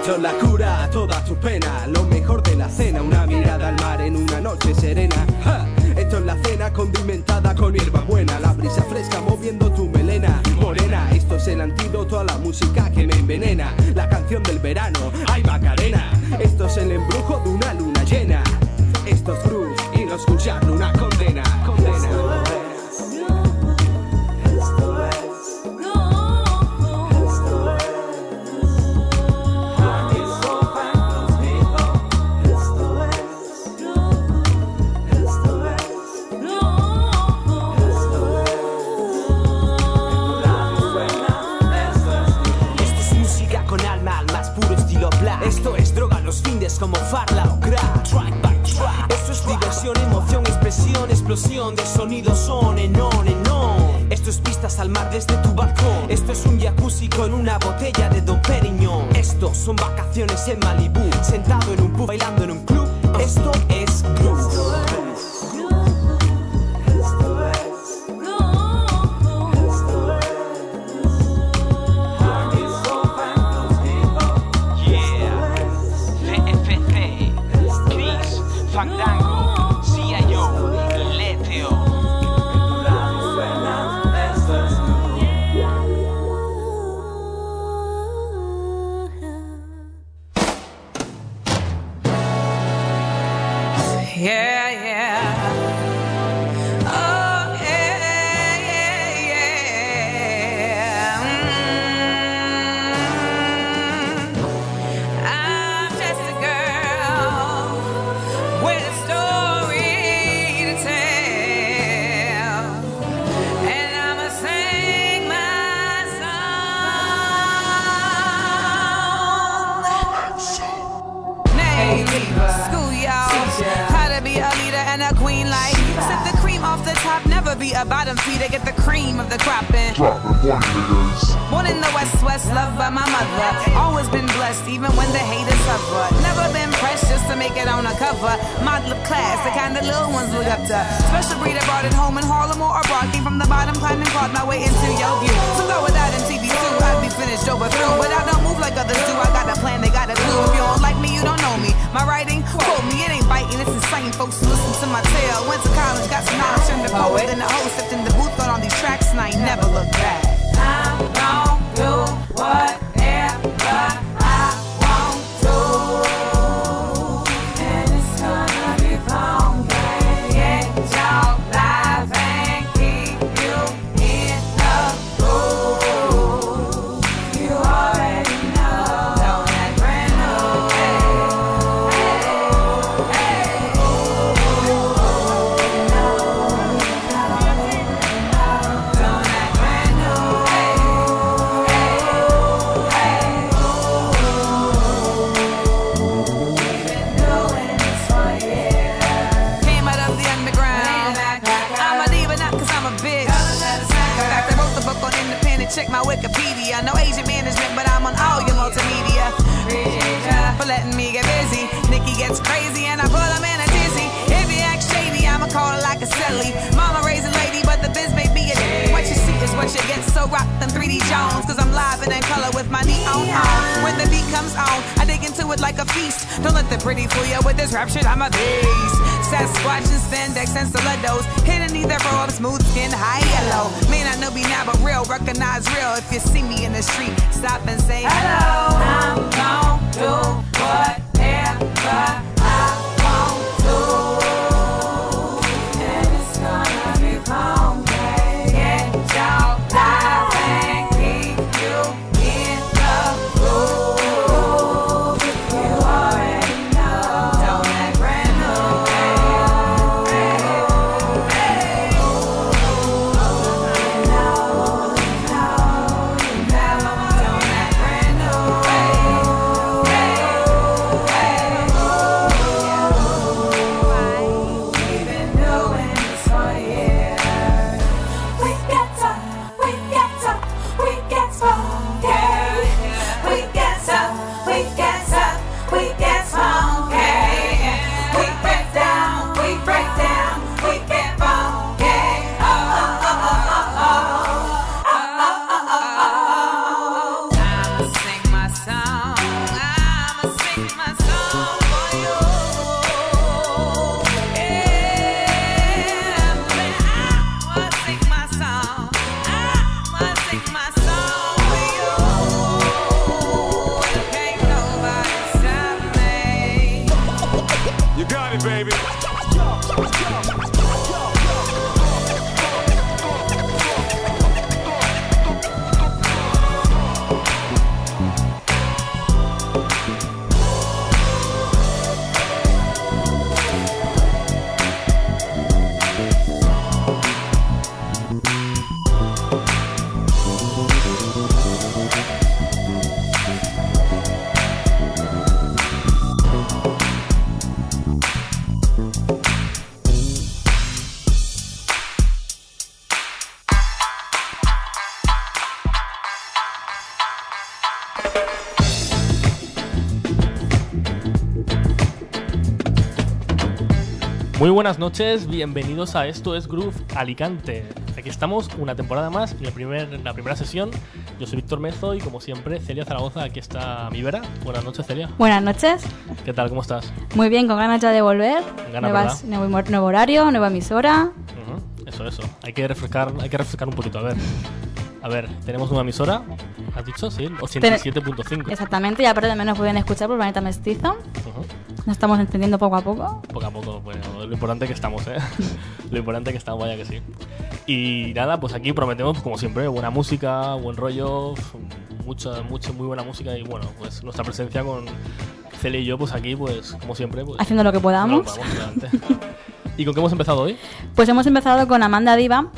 Es la cura a toda tu pena, lo mejor de la cena, una mirada al mar en una noche serena. Esto es la cena condimentada con hierba buena, la brisa fresca moviendo tu melena morena. Esto es el antídoto a la música que me envenena, la canción del verano, ay Macarena. Esto es el embrujo de una luna findes como farla o crack. Track by track. Esto es diversión, emoción, expresión, explosión de sonidos son en on en on. Esto es vistas al mar desde tu balcón. Esto es un jacuzzi con una botella de Don Perignon. Esto son vacaciones en Malibu, sentado en un pub bailando en un club. Esto es groove. For letting me get busy. Nikki gets crazy get, so rock them 3D Jones. Cause I'm live and in color with my neon on. When the beat comes on, I dig into it like a feast. Don't let the pretty fool you with this rap shit, I'm a beast. Sasquatch and spandex and stilettos. Hidden either of smooth skin, high yellow. May not know me now, but real, recognize real. If you see me in the street, stop and say hello. I'm gon' do whatever baby. Muy buenas noches, bienvenidos a Esto es Groove Alicante. Aquí estamos una temporada más, en, el primer, la primera sesión. Yo soy Víctor Mezo y como siempre Celia Zaragoza, aquí está mi vera. Buenas noches Celia. Buenas noches. ¿Qué tal? ¿Cómo estás? Muy bien, con ganas ya de volver. Ganas, Nuevas- nuevo, nuevo horario, nueva emisora. Ujú, Eso, eso. Hay que refrescar, hay que refrescar un poquito. A ver. A ver, tenemos una emisora. ¿Has dicho? Sí, 87.5. Exactamente, y aparte también nos pueden escuchar por Planeta Mestizo. Estamos entendiendo poco a poco. Poco a poco, bueno, lo importante es que estamos, ¿eh? lo importante es que estamos, vaya que sí. Y nada, pues aquí prometemos, como siempre, buena música, buen rollo, mucha, mucha, muy buena música y bueno, pues nuestra presencia con Celia y yo, pues aquí, pues como siempre, pues... Haciendo lo que podamos. lo podamos, adelante. ¿Y con qué hemos empezado hoy? Pues hemos empezado con Amanda Diva,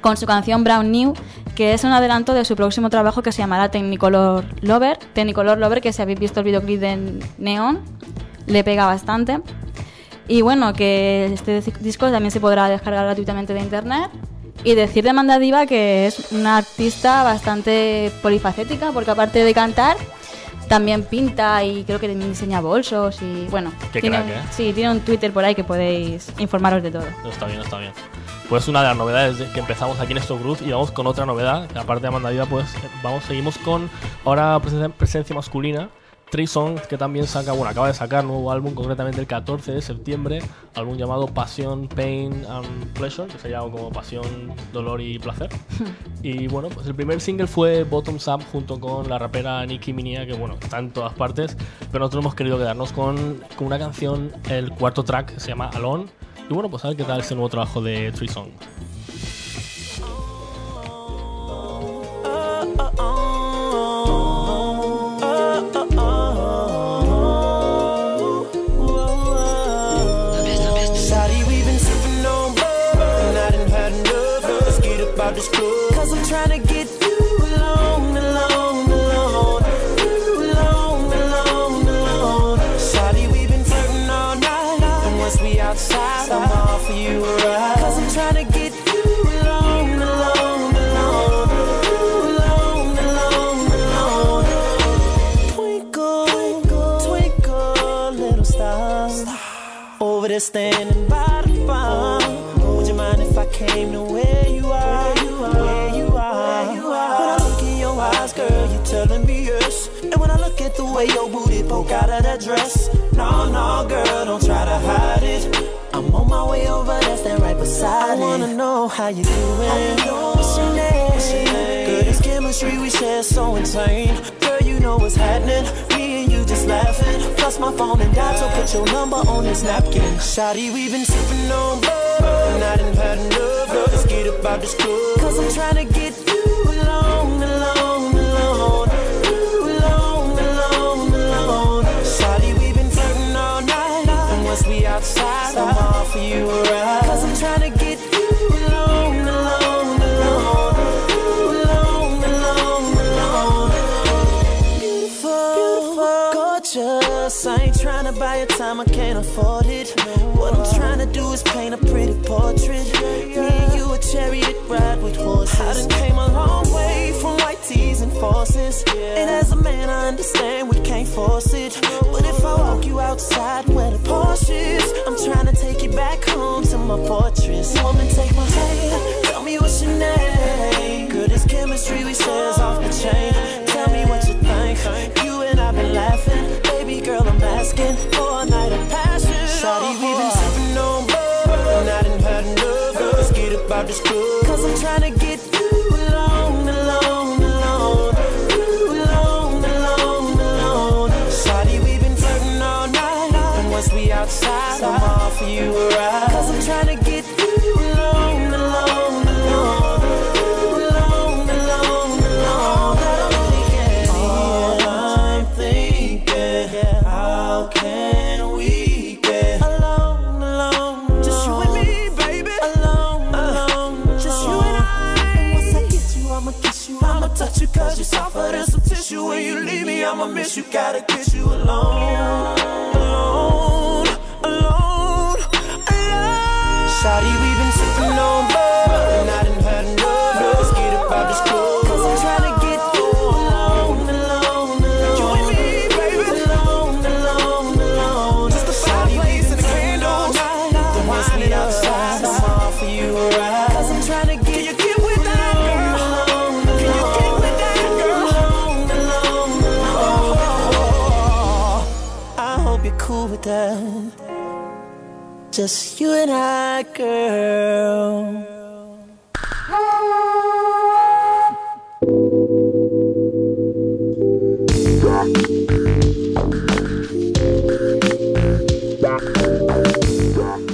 con su canción Brown New, que es un adelanto de su próximo trabajo que se llamará Technicolor Lover. Technicolor Lover, que si habéis visto el videoclip de Neon, le pega bastante. Y bueno, que este disco también se podrá descargar gratuitamente de internet. Y decir de Amanda Diva que es una artista bastante polifacética, porque aparte de cantar, también pinta y creo que también diseña bolsos y bueno, Qué tiene, crack, ¿eh? sí, tiene un Twitter por ahí que podéis informaros de todo. No, está bien, está bien. Pues una de las novedades de- que empezamos aquí en Esto Groove y vamos con otra novedad, aparte de Amanda Diva, pues eh, vamos, seguimos con ahora presencia, presencia masculina. Trey Songz, que también saca, bueno, acaba de sacar nuevo álbum, concretamente el 14 de septiembre, álbum llamado Pasión, Pain and Pleasure, que se llama como Pasión, Dolor y Placer. y bueno, pues el primer single fue Bottoms Up junto con la rapera Nicki Minaj, que bueno, está en todas partes, pero nosotros hemos querido quedarnos con, con una canción, el cuarto track, que se llama Alone. Y bueno, pues a ver qué tal este nuevo trabajo de Tree Cause I'm trying to get you alone, alone, alone. You alone, alone, alone. Shawty, we been flirting all night. And once we outside, I'ma offer you a ride. Cause I'm get you alone, alone, alone. You alone, alone, alone. Twinkle, twinkle, little star. Over there standing by the phone. Would you mind if I came to the way your booty poke out of that dress, no, no, girl, don't try to hide it. I'm on my way over there, stand right beside it. I wanna know how you doing. What's your name? Girl, this chemistry we share so insane. Girl, you know what's happening. Me and you just laughing. Plus my phone and died, so put your number on this napkin. Shawty, we've been sipping on and I done had enough. Let's get up out this club. Cause I'm trying to get you your time, I can't afford it. What I'm trying to do is paint a pretty portrait. Me and you a chariot ride with horses. I done came a long way from white tees and forces. And as a man, I understand we can't force it. But if I walk you outside where the Porsche is, I'm trying to take you back home to my fortress. Woman, take my hand, tell me what's your name. Girl, this chemistry we share's off the chain. Tell me what you think. You and I've been laughing. Baby girl, I'm asking for a night of passion. Shawty, we've been uh-huh. sipping on bub, and I done had enough. Uh-huh. Let's get up out this club. Cause I'm trying to get you alone, alone, alone. You alone, alone, alone. Shawty, we been flirting all night. And once we outside, I'ma offer you a ride. You gotta get you alone. Just you and I, girl.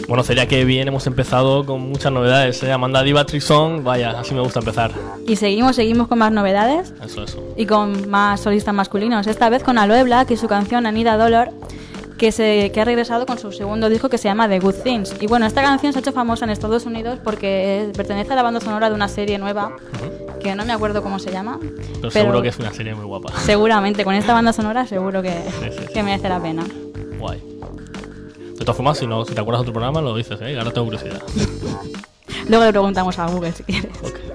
Bueno, sería que bien, hemos empezado con muchas novedades. ¿eh? Amanda Diva Trixon, vaya, así me gusta empezar. Y seguimos, seguimos con más novedades. Eso, eso. Y con más solistas masculinos. Esta vez con Aloe Black y su canción Anida Dolor que, se, que ha regresado con su segundo disco que se llama The Good Things. Y bueno, esta canción se ha hecho famosa en Estados Unidos porque eh, pertenece a la banda sonora de una serie nueva, que no me acuerdo cómo se llama. Pero, pero, seguro que es una serie muy guapa. Seguramente, con esta banda sonora seguro que, sí, sí, que merece la pena. Guay. De todas formas, si, no, si te acuerdas de otro programa, lo dices, ¿eh? Ahora tengo curiosidad. Luego le preguntamos a Google si quieres. Okay.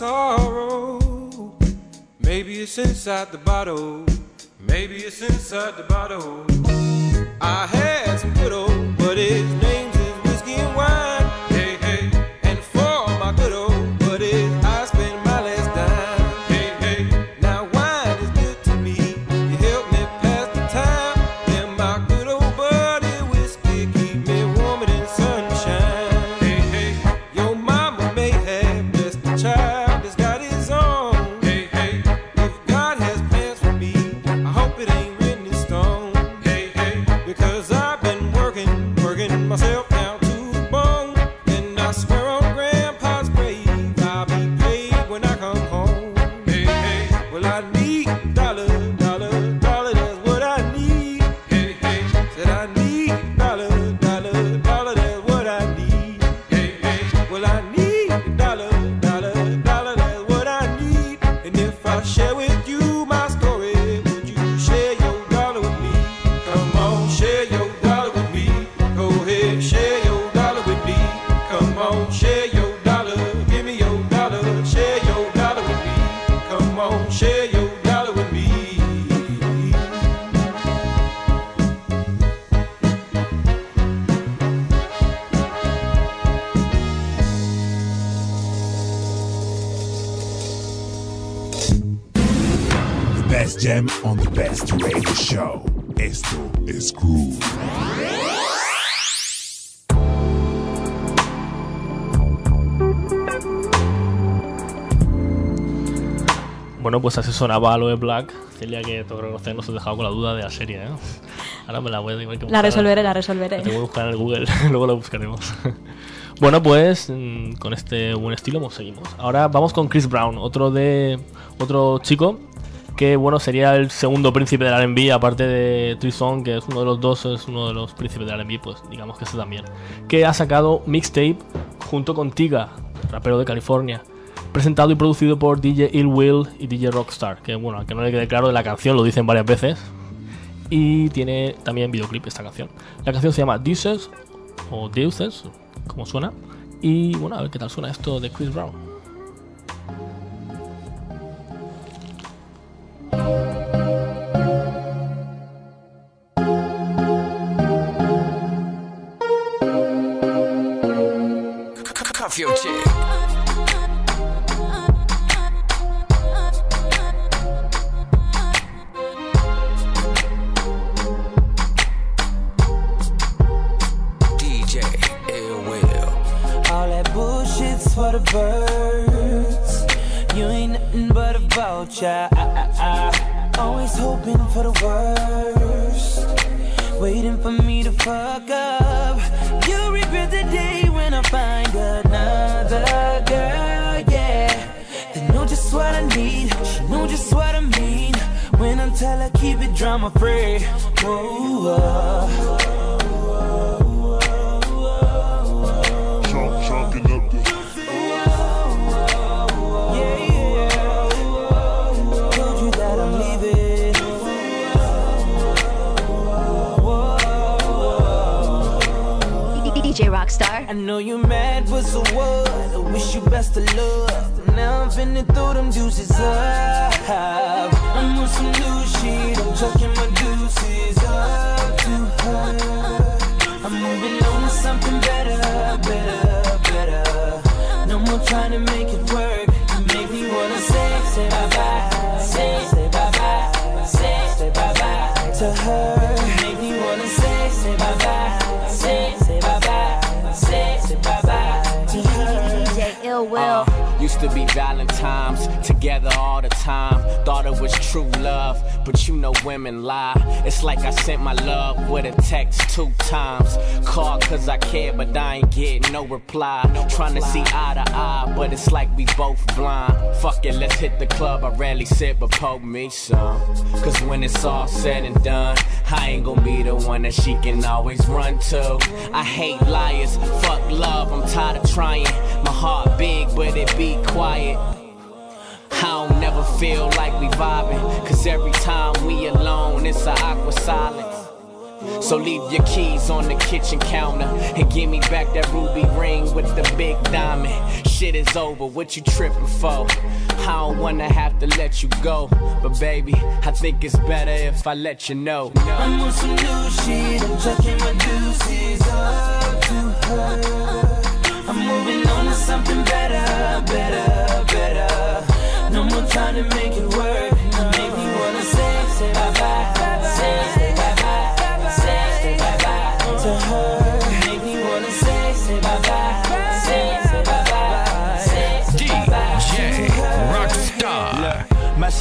sorrow. Maybe it's inside the bottle. Maybe it's inside the bottle. I had some good old, buddies. his Bueno, pues así sonaba Aloe Black. Celia, que que reconocer, nos he dejado con la duda de la serie, ¿eh? Ahora me la voy a tener que La resolveré, la La resolveré. tengo que buscar en el Google, luego la buscaremos. bueno, pues mm, con este buen estilo pues, seguimos. Ahora vamos con Chris Brown, otro de otro chico que bueno sería el segundo príncipe del R&B, aparte de Trison, que es uno de los dos, es uno de los príncipes del R&B, pues digamos que este también, que ha sacado mixtape junto con Tiga, rapero de California. Presentado y producido por DJ Ill Will y DJ Rockstar, que bueno, aunque no le quede claro de la canción, lo dicen varias veces, y tiene también videoclip esta canción. La canción se llama Deuces o Deuces, como suena. Y bueno, a ver qué tal suena esto de Chris Brown. Your. A. I, I, I. Always hoping for the worst. Waiting for me to fuck up. You'll regret the day when I find another girl, yeah. They know just what I need. She know just what I mean. When I tell her keep it drama free. Whoa. I know you mad, but so what? I wish you best of luck. Now I'm finna throw them deuces up. I'm on some new shit. I'm chucking my deuces up to her. I'm moving on to something better, better, better. No more trying to make it work. You make me wanna say, say bye bye, say, say bye bye, say, say bye bye to her. Valentine's together all the time. Thought it was true love, but you know women lie. It's like I sent my love with a text two times. Called cause I care, but I ain't getting no reply. Trying to see eye to eye, but it's like we both blind. Fuck it, let's hit the club. I rarely sit, but poke me some. Cause when it's all said and done, I ain't gonna be the one that she can always run to. I hate liars, fuck love, I'm tired of trying. My heart big, but it be quiet. I don't never feel like we vibing. Cause every time we alone, it's a awkward silence. So leave your keys on the kitchen counter and give me back that ruby ring with the big diamond. Shit is over, what you tripping for? I don't wanna have to let you go, but baby, I think it's better if I let you know. I'm on some new shit. I'm chucking my deuces up to her. I'm moving on to something better, better. No more trying to make it work.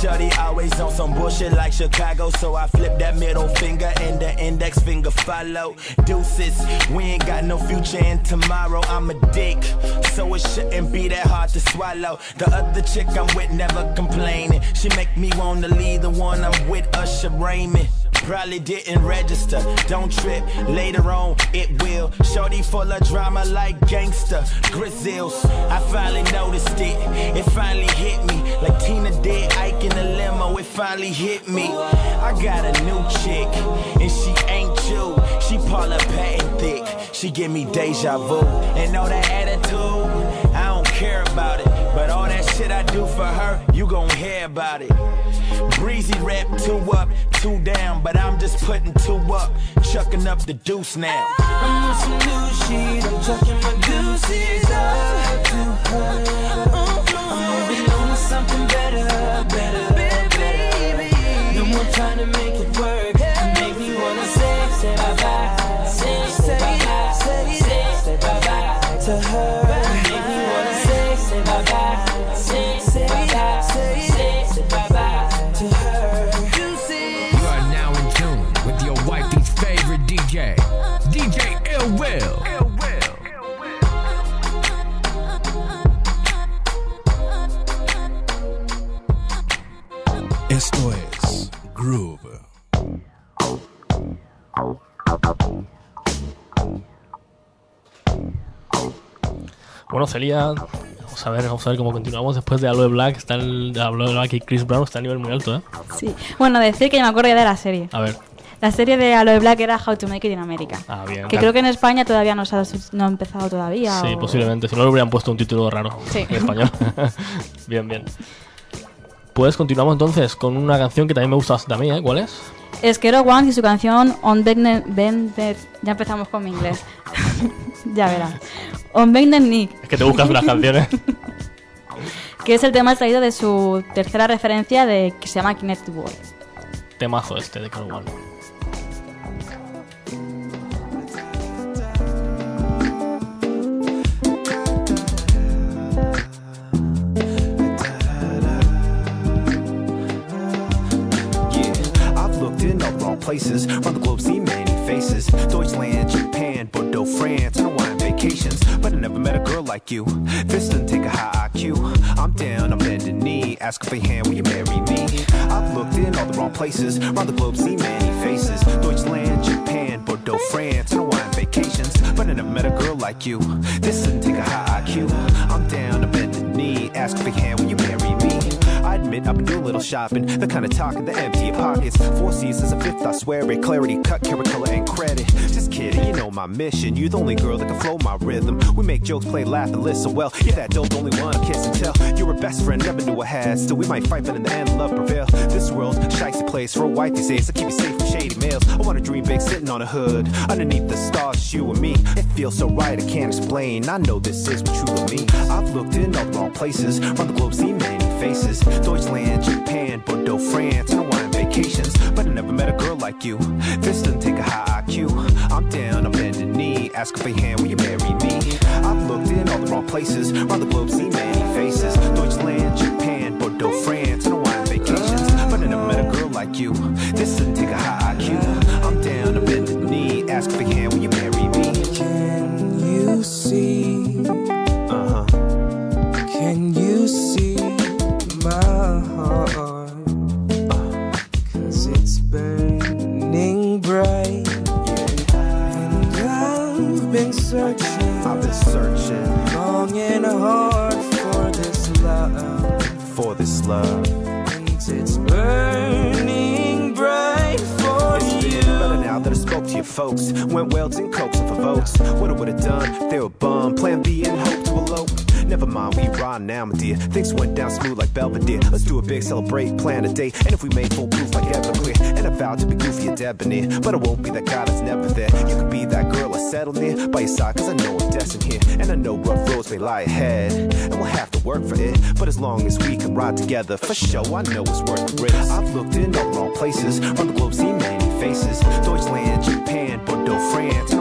Shorty always on some bullshit like Chicago, so I flip that middle finger and the index finger follow. Deuces, we ain't got no future in tomorrow. I'm a dick, so it shouldn't be that hard to swallow. The other chick I'm with never complaining. She make me wanna leave the one I'm with, Usher Raymond. Probably didn't register, don't trip. Later on, it will. Shorty full of drama like gangster. Grizzles, I finally noticed it. It finally hit me. Like Tina did Ike in the limo, it finally hit me. I got a new chick, and she ain't you. She Paula Patton thick. She give me deja vu. And all that attitude, I don't care about shit I do for her, you gon' hear about it. Breezy rap two up, two down, but I'm just putting two up, chucking up the deuce now. I'm on some new shit. I'm chucking my deuces up to her. I'm moving on to something better, better, better. No more trying to make it Bueno, Celia, vamos a ver, vamos a ver cómo continuamos después de Aloe Black. Está el Aloe Black y Chris Brown está a nivel muy alto, ¿eh? Sí. Bueno, decir que ya me acuerdo ya de la serie. A ver, La serie de Aloe Black era How to Make It in America. ah, bien. Que creo que en España todavía no, se ha, no ha empezado todavía. Sí, o- posiblemente. Si no le hubieran puesto un título raro Sí. en español. bien, bien. Pues continuamos entonces con una canción que también me gusta bastante a mí, ¿eh? ¿Cuál es? Es Kero One y su canción On. Bender- Ya empezamos con mi inglés. ya verás. On Bender Nick, Es que te buscas unas canciones. que es el tema extraído de su tercera referencia de que se llama Kinect World. Temazo este de Carl One. Yeah, I've looked in all the wrong places. Around the globe, seen many faces. Deutschland, Japan, Bordeaux, France, But I never met a girl like you. This doesn't take a high IQ. I'm down, I'm bending knee. Ask for your hand, will you marry me? I've looked in all the wrong places. Around the globe, seen many faces. Deutschland, Japan, Bordeaux, France, and Hawaiian vacations. But I never met a girl like you. This doesn't take a high IQ. I'm down, I'm bending knee. Ask for your hand, will you marry me? Admit I've been doing a little shopping, the kind of talking that empty your pockets. Four seasons, a fifth, I swear it. Clarity, cut, carrot, color, and credit. Just kidding, you know my mission. You're the only girl that can flow my rhythm. We make jokes, play, laugh, and listen well. You're that dope, only one kiss and tell. You're a best friend, never knew I had. Still, we might fight, but in the end, love prevail. This world's a shicey place for a white these days. I keep you safe from shady males. I wanna dream big, sitting on a hood. Underneath the stars, you and me. It feels so right, I can't explain. I know this is what truly means. I've looked in all the wrong places. Around the globe, seen many faces. Deutschland, Japan, Bordeaux, France, Hawaiian vacations. But I never met a girl like you. This doesn't take a high IQ. I'm down, I'm bending knee. Ask for your hand, will you marry me? I've looked in all the wrong places. Around the globe, seen many faces. Deutschland, Japan, Bordeaux, France, Hawaiian vacations. But I never met a girl like you. Love. And it's burning bright for you. better now that I spoke to your folks. Went welds and cokes and for votes. What I would have done, they were bum. Plan B and hope to elope. Never mind, we ride now, my dear. Things went down smooth like Belvedere. Let's do a big celebrate, plan a date. And if we made foolproof like Everclear, and I vow to be goofy and debonair. But I won't be that guy that's never there. You could be that girl I settle near by your side, cause I know I'm destined here. And I know rough roads may lie ahead. And we'll have to work for it. But as long as we can ride together, for sure, I know it's worth the risk. I've looked in all the wrong places. On the globe, seen many faces. Deutschland, Japan, Bordeaux, France,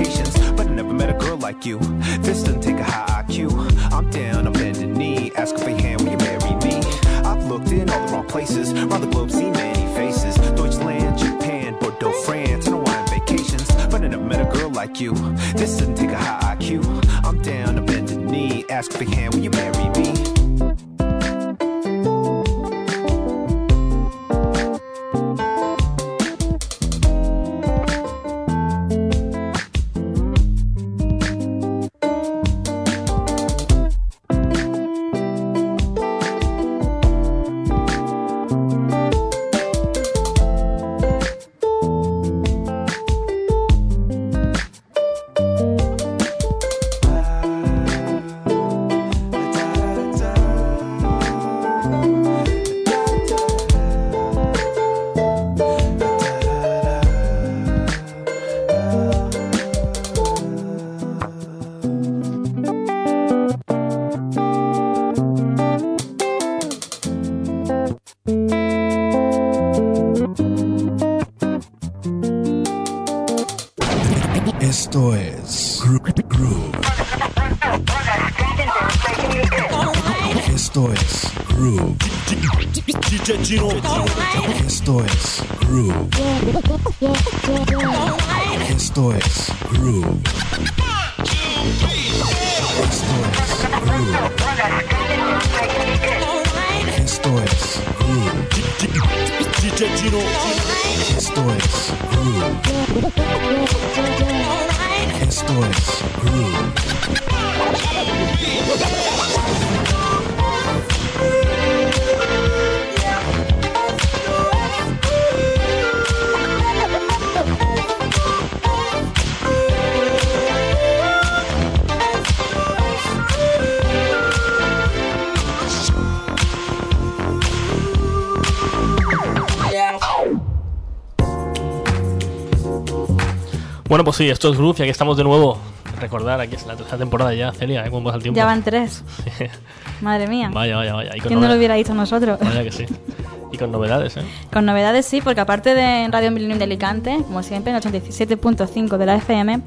vacations. But I never met a girl like you. This doesn't take a high IQ. I'm down, I'm bending knee. Ask for your hand, will you marry me? I've looked in all the wrong places. Around the globe, seen many faces. Deutschland, Japan, Bordeaux, France, and Hawaiian vacations. But I never met a girl like you. This doesn't take a high IQ. I'm down, I'm bending knee. Ask for your hand, will you marry me? Bueno, pues sí, esto es Groove y aquí estamos de nuevo. Recordar, aquí es la tercera temporada ya, Celia, ¿eh? ¿Cómo pasa el tiempo? Ya van tres. Madre mía. Vaya, vaya, vaya. ¿Quién no lo hubiera dicho nosotros? Vaya que sí. Y con novedades, ¿eh? Con novedades sí, porque aparte de Radio Millennium de Alicante, como siempre, en 87.5 de la FM,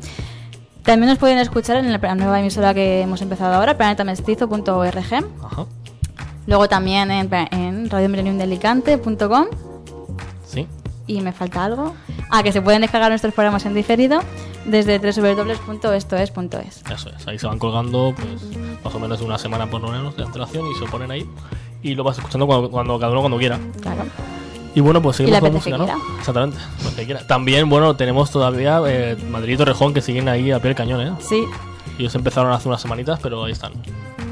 también nos pueden escuchar en la nueva emisora que hemos empezado ahora, planetamestizo.org. Ajá. Luego también en, en radiomillenniumdealicante.com. ¿Y me falta algo? Ah, que se pueden descargar nuestros programas en diferido desde www.estoes.es. Eso es. Ahí se van colgando, pues, más o menos una semana por lo menos de antelación y se ponen ahí. Y lo vas escuchando cuando, cuando cada uno cuando quiera. Claro. Y bueno, pues seguimos la con que música, ¿no? Exactamente, quiera. También, bueno, tenemos todavía eh, Madrid y Torrejón que siguen ahí a pie del cañón, ¿eh? Sí, Ellos empezaron hace unas semanitas, pero ahí están.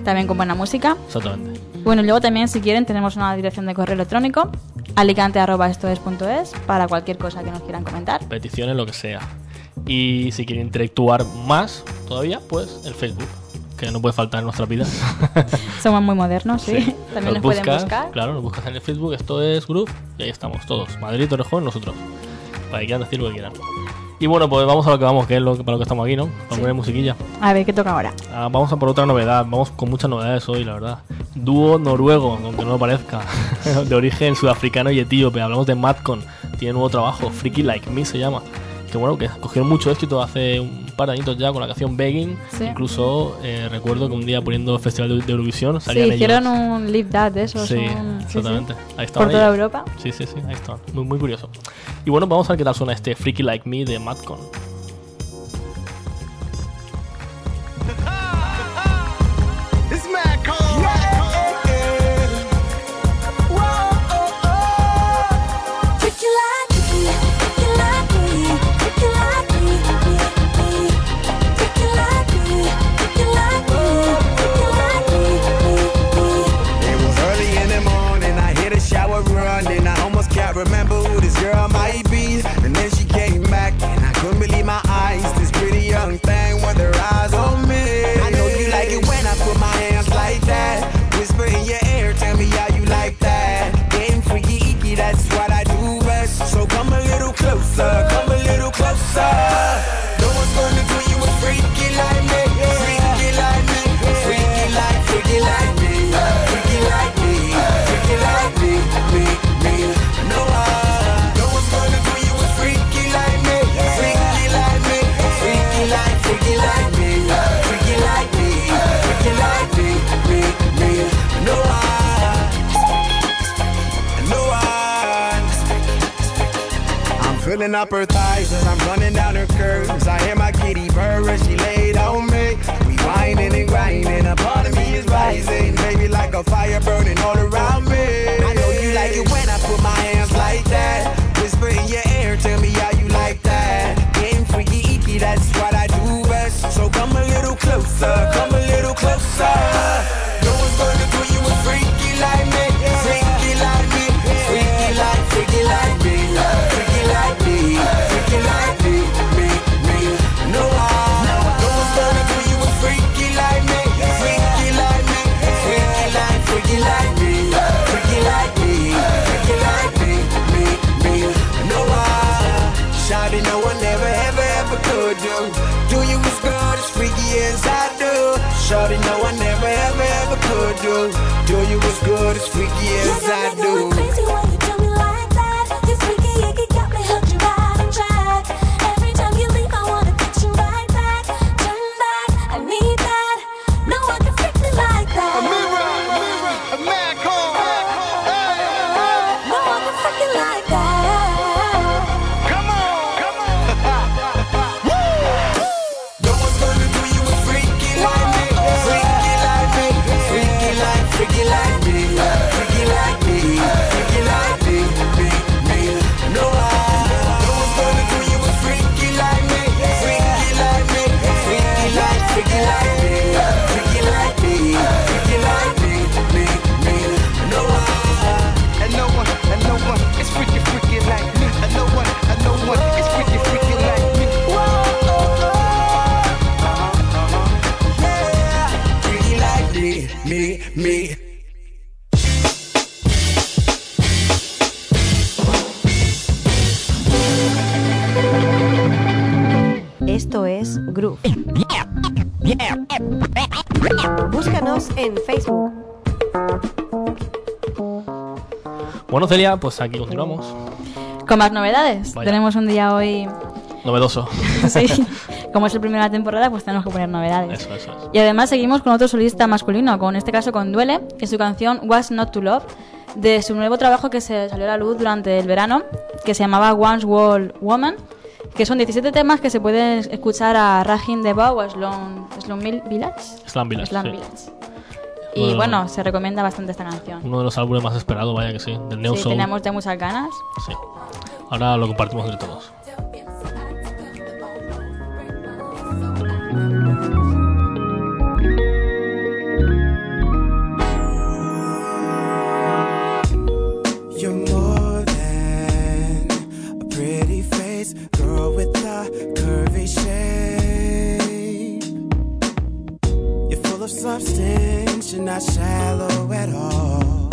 también con buena música. Exactamente. Bueno, y luego también, si quieren, tenemos una dirección de correo electrónico, alicante.estoes.es, para cualquier cosa que nos quieran comentar. Peticiones, lo que sea. Y si quieren interactuar más todavía, pues el Facebook, que no puede faltar en nuestras vidas. Somos muy modernos, sí. También nos pueden buscas, buscar. Claro, nos buscas en el Facebook, esto es Groove, y ahí estamos todos. Madrid, Torrejón, nosotros. Para que quieran decir lo que quieran. Y bueno, pues vamos a lo que vamos, que es lo que, para lo que estamos aquí, ¿no? Para poner musiquilla. A ver, ¿qué toca ahora? Ah, vamos a por otra novedad, vamos con muchas novedades hoy, la verdad. Dúo noruego, aunque no lo parezca, de origen sudafricano y etíope. Hablamos de Madcon, tiene nuevo trabajo, Freaky Like Me se llama. Que bueno, que cogieron mucho éxito hace un par de añitos ya con la canción Begging. Sí. Incluso eh, recuerdo que un día poniendo el Festival de, de Eurovisión Sí, salían hicieron ellos. un live that de esos. Sí, un- sí, sí. exactamente. Ahí estaban Por toda ellos. Europa. Sí, sí, sí, ahí está. Muy, muy curioso. Y bueno, vamos a ver qué tal suena este Freaky Like Me de Madcon. I'm up her thighs as I'm running down her curves. I hear my kitty purr as she laid on me. We whining and grinding, a part of me is rising. Baby, like a fire burning all around me. I know you like it when I put my hands like that. Whisper in your ear, tell me how you like that. Getting freaky, icky, that's what I do best. So come a little closer, come a little closer. Shawty, no I never, ever, ever could do. Do you as good as freaky as I do Celia, pues aquí continuamos. Con más novedades. Vaya. Tenemos un día hoy. Novedoso. Sí, como es el primero de la temporada, pues tenemos que poner novedades. Eso, eso, eso. Y además seguimos con otro solista masculino, con en este caso con Duele, y su canción What's Not to Love, de su nuevo trabajo que se salió a la luz durante el verano, que se llamaba Once World Woman, que son 17 temas que se pueden escuchar a Rajin de Bau o Slum, Slum Mill Village. Slam Village, Slum sí. Village. Y Bueno. bueno, se recomienda bastante esta canción. Uno de los álbumes más esperados, vaya que sí, del Neo Sí, Soul. teníamos ya muchas ganas. Sí. Ahora lo compartimos entre todos. You're more than a pretty face, girl with a curvy shape. You're full of substance, you're not shallow at all.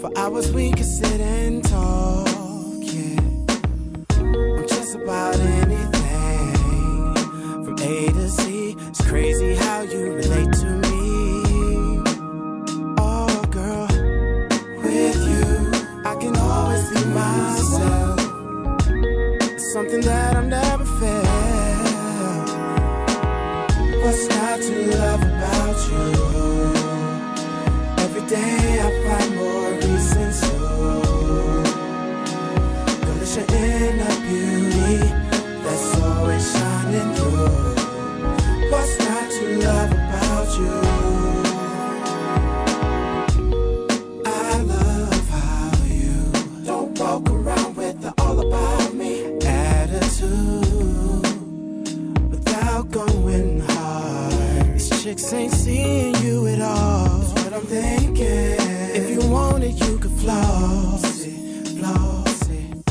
For hours we could sit and talk, yeah. I'm just about anything from A to Z. It's crazy how you relate to me. Oh, girl with you. I can always be myself. It's something that I'm never day I find more reasons to. It's your inner beauty that's always shining through. What's not to love about you? I love how you don't walk around with the all about me attitude without going hard. These chicks ain't seeing you at all. That's what I'm thinking. If you want it, you can floss it, floss it.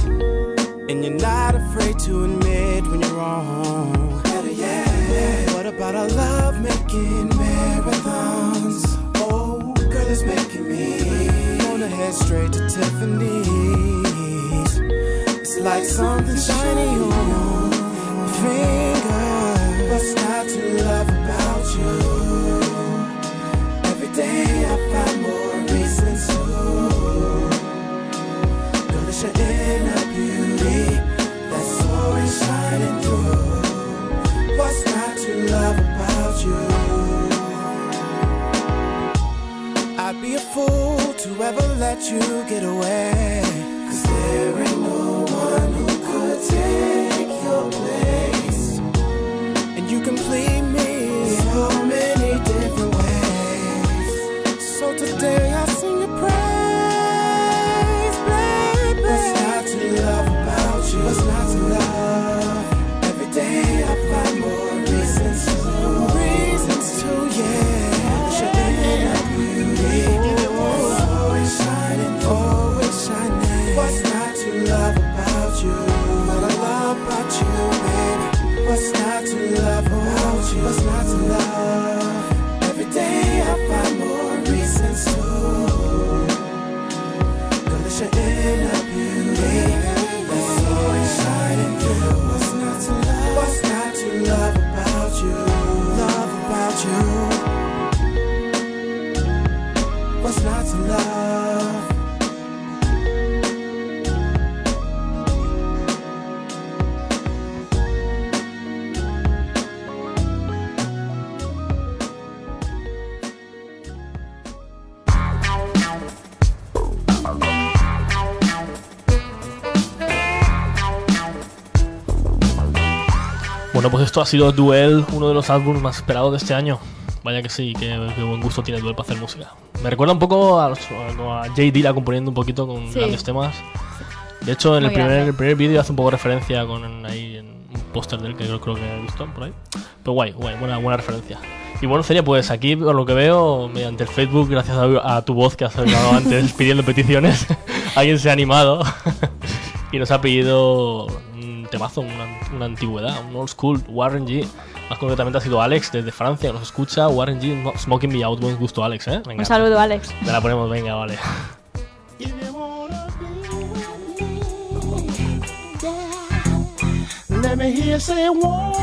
And you're not afraid to admit when you're wrong. Better yet, what about our love making marathons? Oh, girl, it's making me wanna head straight to Tiffany's. It's like something shiny on your finger. What's not to love about you? Love about you? I'd be a fool to ever let you get away. Cause there ain't no one who could take your place. And you complete me esto ha sido Duel, uno de los álbumes más esperados de este año. Vaya que sí, qué, qué buen gusto tiene Duel para hacer música. Me recuerda un poco a, a. Dilla componiendo un poquito con Sí. grandes temas. De hecho, en el primer, el primer vídeo hace un poco referencia con ahí en un póster del que yo creo que he visto por ahí. Pero guay, guay, buena, buena referencia. Y bueno, Celia, pues aquí por lo que veo, mediante el Facebook, gracias a, a tu voz que has hablado antes pidiendo peticiones, alguien se ha animado y nos ha pedido un temazo, una, una antigüedad, un old school, Warren G. Más concretamente ha sido Alex desde Francia, nos escucha. Warren G, Smoking Me Out, buen gusto, Alex, ¿eh? Venga, Un saludo, Alex. Te la ponemos, venga, vale. Let me hear you say one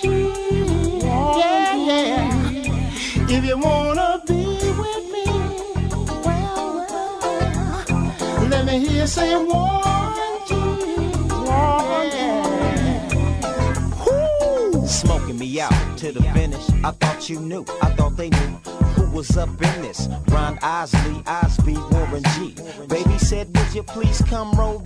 G. Yeah, yeah. If you wanna be with me, well, well, let me hear you say one me out to the finish. I thought you knew, I thought they knew who was up in this. Ron Osley, Osby, Warren G. Baby said, Would you please come roll?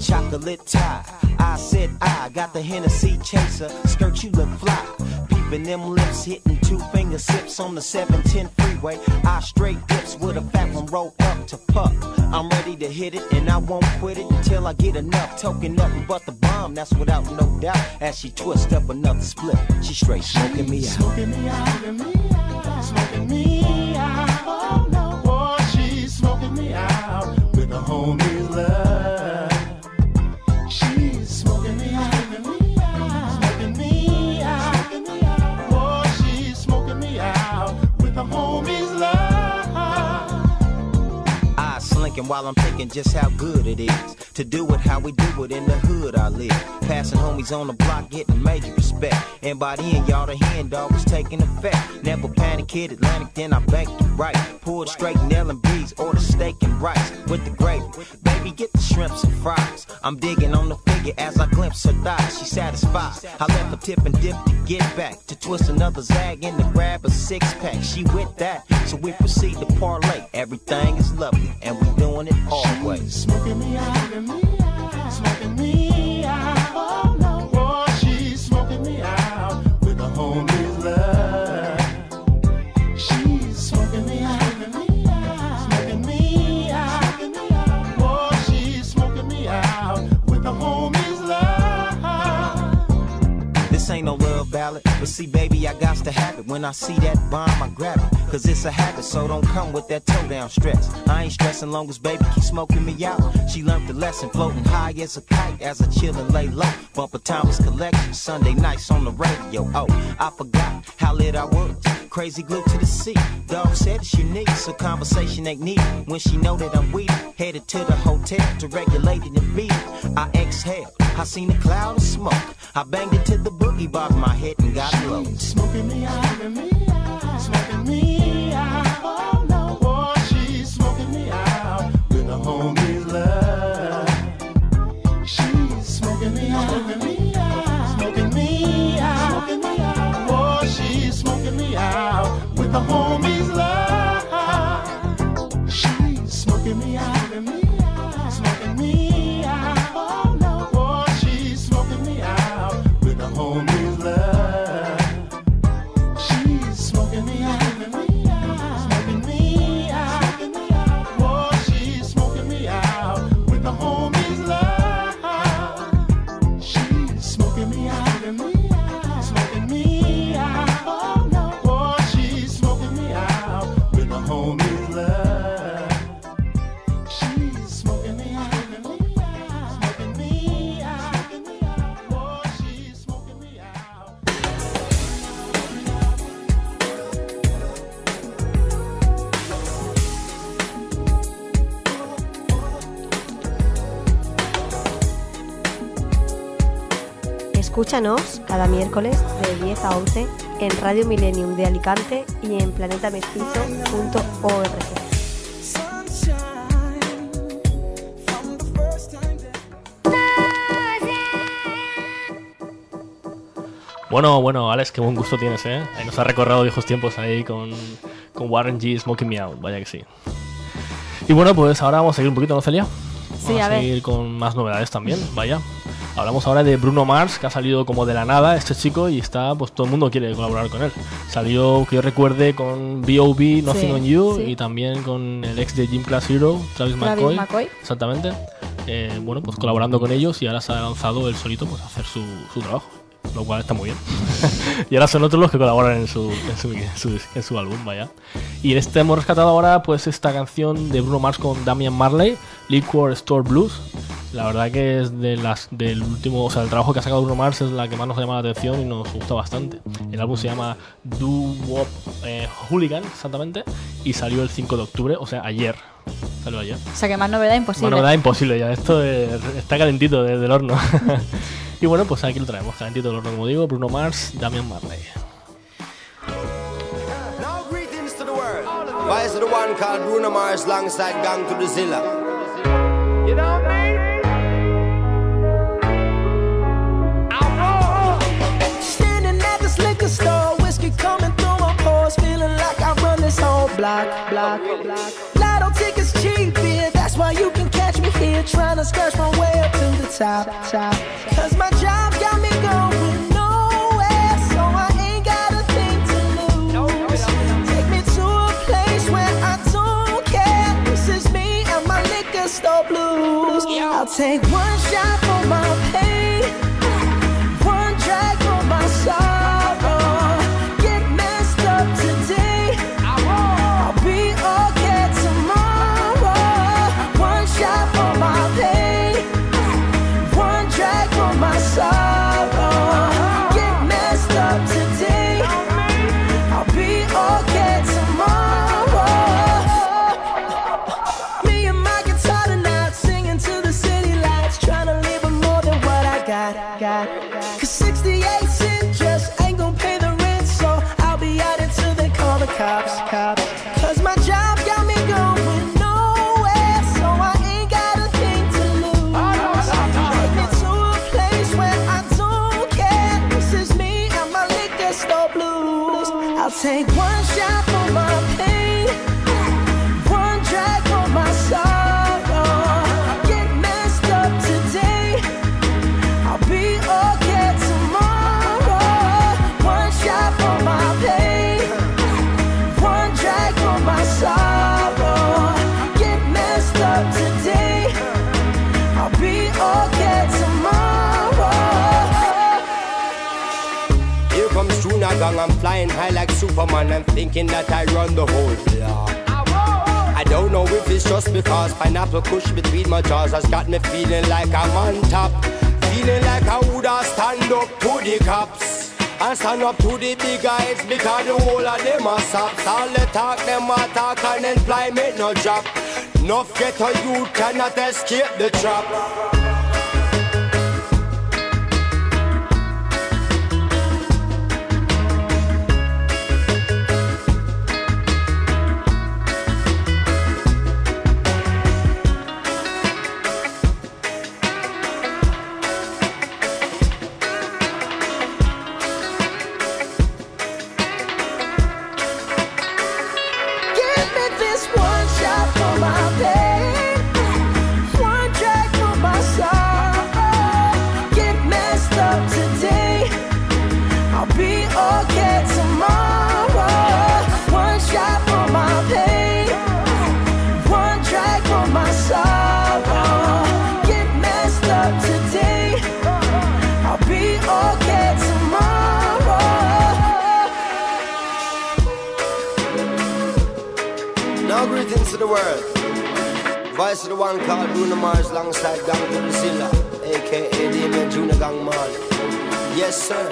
Chocolate tie. I said, I got the Hennessy chaser. Skirt, you look fly. Peeping them lips, hitting two finger sips on the 710 freeway. I straight dips with a fat one roll up to puff. I'm ready to hit it and I won't quit it until I get enough. Token nothing but the bomb, that's without no doubt. As she twists up another split, she straight. Smoking me out, smoking me out, while I'm thinking just how good it is to do it how we do it in the hood I live. Passing homies on the block, getting major respect. And by then, y'all, the hand dog was taking effect. Never panic, hit Atlantic, then I banked it right. Pulled straight Nell and B's, order steak and rice with the gravy. Baby, get the shrimps and fries. I'm digging on the figure as I glimpse her thighs. She satisfied. I left her tip and dip to get back to twist another zag and to grab a six pack. She with that, so we proceed to parlay. Everything is lovely, and we doing it always. Smoking me out, smoking me out, me see, baby, I got to have it. When I see that bomb, I grab it. Cause it's a habit, so don't come with that toe down stress. I ain't stressing long as baby keep smoking me out. She learned the lesson, floating high as a kite as I chill and lay low. Bumper Thomas collection, Sunday nights on the radio. Oh, I forgot how lit I was. Crazy glued to the seat. Dog said it's unique, so conversation ain't needed. When she know that I'm weak, headed to the hotel to regulate it and beat. I exhaled, I seen a cloud of smoke. I banged it to the boogie, bobbed my head and got low. Smoking me out, smoking me out, smoking me out. Oh no, boy, she's smoking me out with the homies Escúchanos cada miércoles de 10 a 11 en Radio Millennium de Alicante y en planetamestizo.org. Bueno, bueno, Alex, qué buen gusto tienes, ¿eh? Ahí nos ha recorrido viejos tiempos ahí con, con Warren G. Smoking Me Out, vaya que sí. Y bueno, pues ahora vamos a seguir un poquito, ¿no, Celia? Sí, vamos a ver. seguir con más novedades también, vaya. Hablamos ahora de Bruno Mars, que ha salido como de la nada este chico y está, pues todo el mundo quiere colaborar con él. Salió, que yo recuerde, con B.O.B. Nothing Sí, on You sí. y también con el ex de Gym Class Hero, Travis, Travis McCoy. McCoy. Exactamente. Eh, bueno, pues colaborando con ellos y ahora se ha lanzado él solito pues, a hacer su, su trabajo. Lo cual está muy bien. y ahora son otros los que colaboran en su, en su, en su- en su álbum, vaya. Y en este hemos rescatado ahora pues esta canción de Bruno Mars con Damian Marley, Liquor Store Blues. La verdad que es de las del último, o sea, el trabajo que ha sacado Bruno Mars es la que más nos ha llamado la atención y nos gusta bastante. El álbum se llama Do Wop eh, Hooligan, exactamente, y salió el 5 de octubre, o sea, ayer. Salió ayer. O sea que más novedad imposible. Una novedad imposible ya, esto es- está calentito desde el horno. Y bueno, pues aquí lo traemos, calentito, lo como digo, Bruno Mars, Damian Marley. Now greetings to the world. Why is it the one called Bruno Mars alongside Gang to the Zilla? You know what I mean? Block, block, block. Lotto tickets cheap, yeah, that's why you can catch me here, trying to scratch my way up to the top, top. Cause my job got me going nowhere, so I ain't got a thing to lose. Take me to a place where I don't care. This is me and my liquor store blues. I'll take one shot for my pain. Superman. I'm thinking that I run the whole block. I don't know if it's just because pineapple kush between my jaws has got me feeling like I'm on top. Feeling like I woulda stand up to the cops. And stand up to the big guys because the whole of them are sops. All the talk, them a talk and employment no drop. Enough get a youth cannot escape the trap. World. Voice of the one called Bruno Mars alongside Gang to aka Damien Junior Gang Marley. Yes, sir.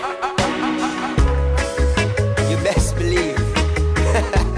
You best believe.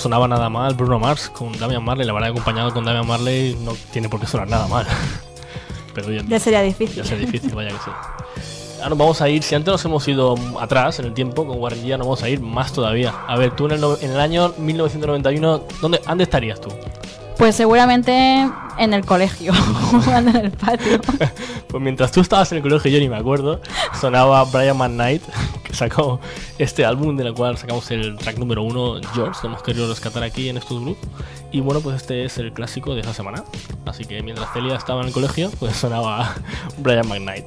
sonaba nada mal Bruno Mars con Damian Marley. La verdad, acompañado con Damian Marley no tiene por qué sonar nada mal. Pero. Ya sería difícil. Ya sería difícil, vaya que sí. Ahora nos vamos a ir, si antes nos hemos ido atrás en el tiempo con Warren G, nos vamos a ir más todavía. A ver, tú en el, en el año 1991, ¿dónde, ¿dónde estarías tú? Pues seguramente en el colegio, jugando en el patio. Pues mientras tú estabas en el colegio, yo ni me acuerdo, sonaba Brian McKnight, sacó este álbum del cual sacamos el track número uno, George, que hemos querido rescatar aquí en estos grupos. Y bueno, pues este es el clásico de esa semana. Así que mientras Celia estaba en el colegio, pues sonaba Brian McKnight.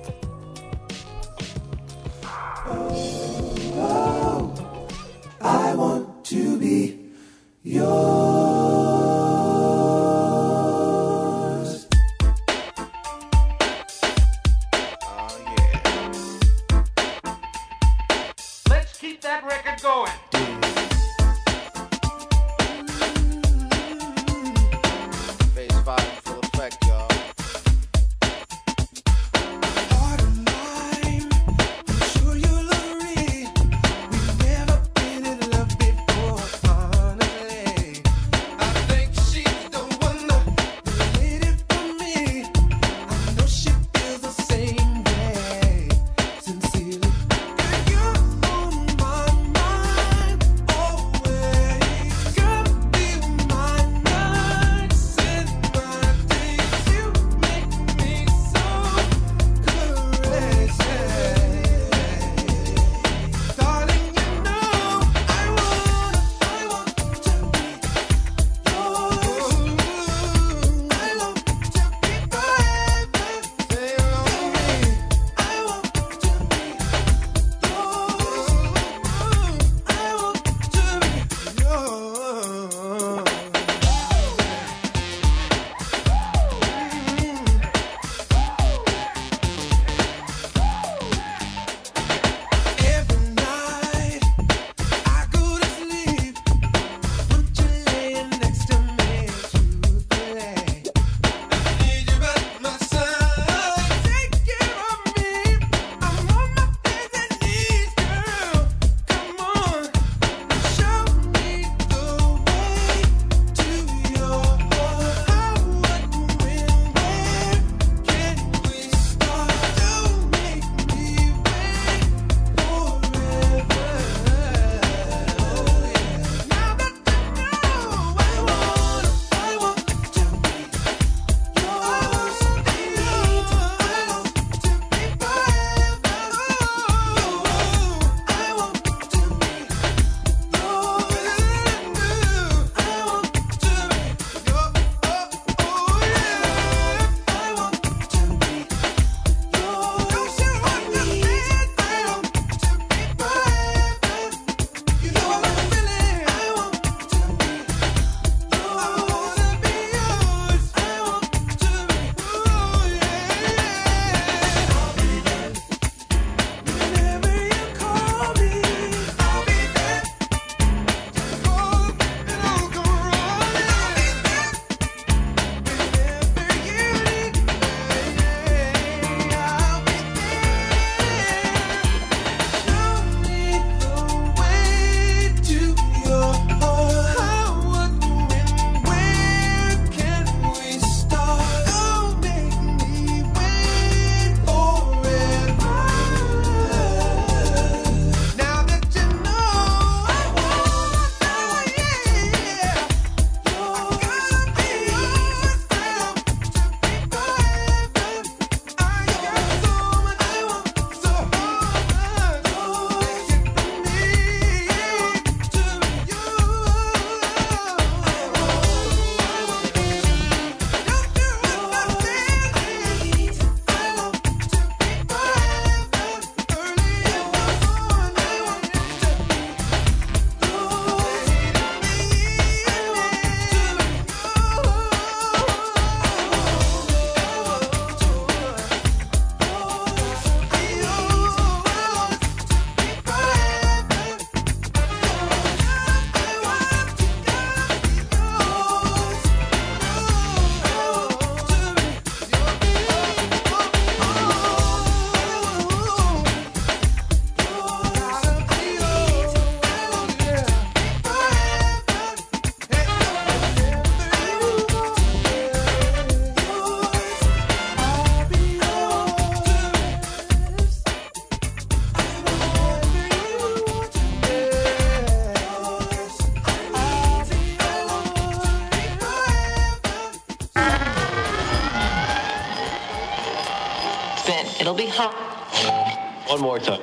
Porto.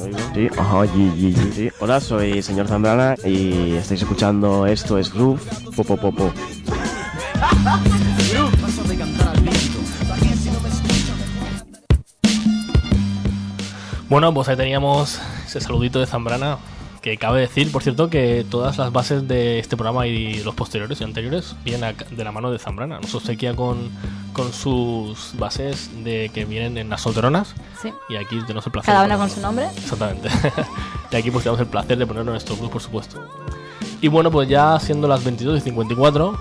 Hola, soy señor Zambrana y estáis escuchando Esto es Groove. Popo, popo. Bueno, pues ahí teníamos ese saludito de Zambrana. Que cabe decir, por cierto, que todas las bases de este programa y los posteriores y anteriores vienen de la mano de Zambrana. Nos obsequia con, con sus bases de que vienen en las solteronas. Sí. Y aquí tenemos el placer. Cada una con su nombre. Exactamente. y aquí pues tenemos el placer de ponerlo en nuestro club, por supuesto. Y bueno, pues ya siendo las 22 y 54,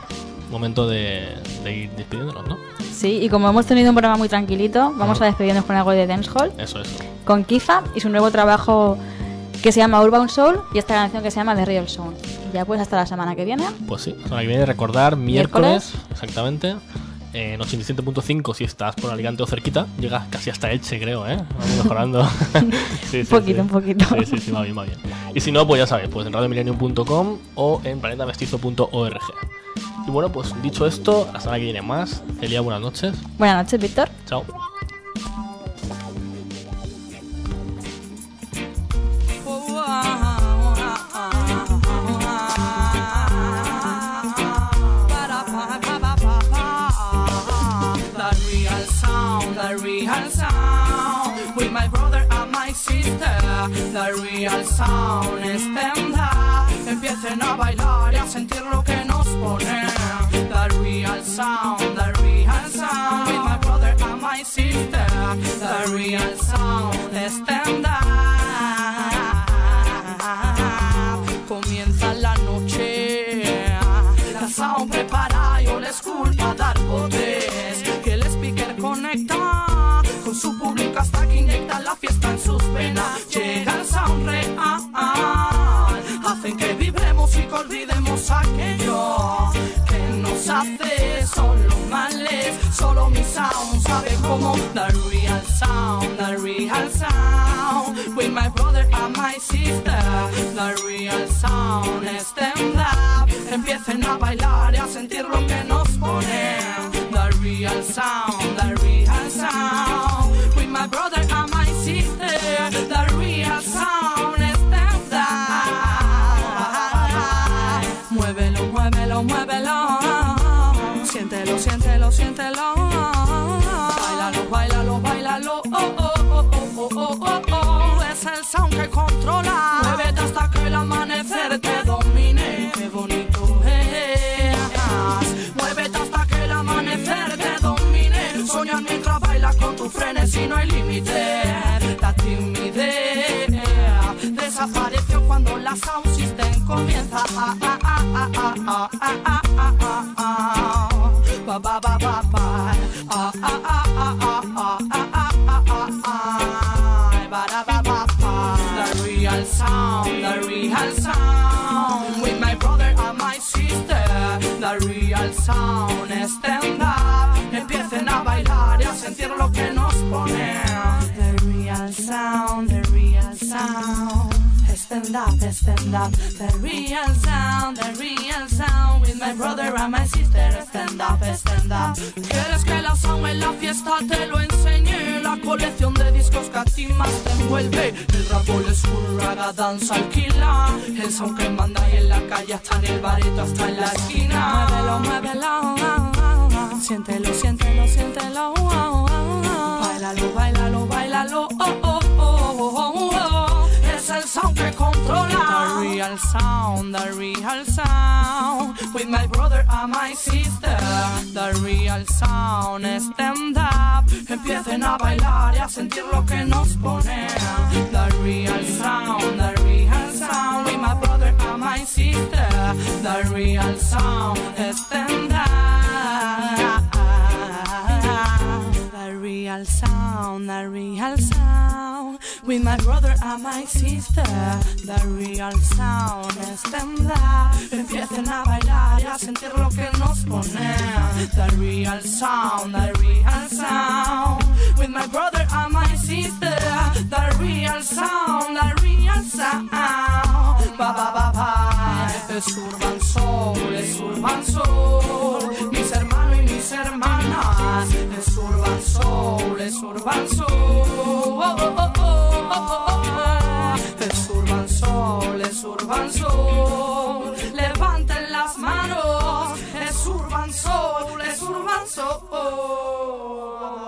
momento de, de ir despidiéndonos, ¿no? Sí, y como hemos tenido un programa muy tranquilito, vamos a despedirnos con algo de dancehall, Eso, eso. con Kifa y su nuevo trabajo que se llama Urban Soul y esta canción que se llama The Real Sound. Ya pues hasta la semana que viene. Pues sí, la semana que viene recordar miércoles, Miércoles. exactamente. En 87.5 si estás por Alicante o cerquita, llegas casi hasta Elche, creo, ¿eh? Vamos mejorando. Sí, sí, Un poquito, sí. un poquito. Sí, sí, sí, va bien, va bien. Y si no, pues ya sabes, pues en radiomillennium.com o en planetamestizo.org. Y bueno, pues dicho esto, la semana que viene más. Celia, buenas noches. Buenas noches, Víctor. Chao. Real sound. With my brother and my sister. The real sound es tenda. Empiecen a bailar y a sentir lo que nos pone. The real sound, the real sound. With my brother and my sister. The real sound sus venas. Llega el sound real, hacen que vibremos y que olvidemos aquello que nos hace solo males. Solo mi sound sabe cómo. The real sound, the real sound. With my brother and my sister. The real sound stand up. Empiecen a bailar y a sentir lo que nos pone. The real sound, real sound. With my brother and my sister. The real sound stand up. Empiecen a bailar y a sentir lo que nos pone. The real sound, the real sound. Es stand up, stand up. The real sound, the real sound. With my brother and my sister, stand up, stand up. ¿Quieres que la sound en la fiesta te lo enseñe? La colección de discos que a ti más te envuelve. El rap old school, raga, danza, alquila. El sound que manda ahí en la calle, hasta en el bareto, hasta en la esquina. Muévelo, muévelo. Siéntelo, siéntelo, siéntelo. Bailalo, bailalo, bailalo. Oh, oh. Es sound real sound, the real sound. With my brother and my sister. The real sound, stand up. Empiecen a bailar y a sentir lo que nos pone. The real sound, the real sound. With my brother and my sister. The real sound, stand up. Real sound, the real sound. With my brother and my sister. The real sound, stand up. Empiecen a bailar y a sentir lo que nos pone. The real sound, the real sound. With my brother and my sister. The real sound, the real sound. Ba ba ba ba. Es urban soul, es urban soul. Mis hermanos y mis hermanas. Es urban soul, es urban soul. Oh, oh, oh. Es urban soul, es urban soul. Levanten las manos. Es urban soul, es urban soul.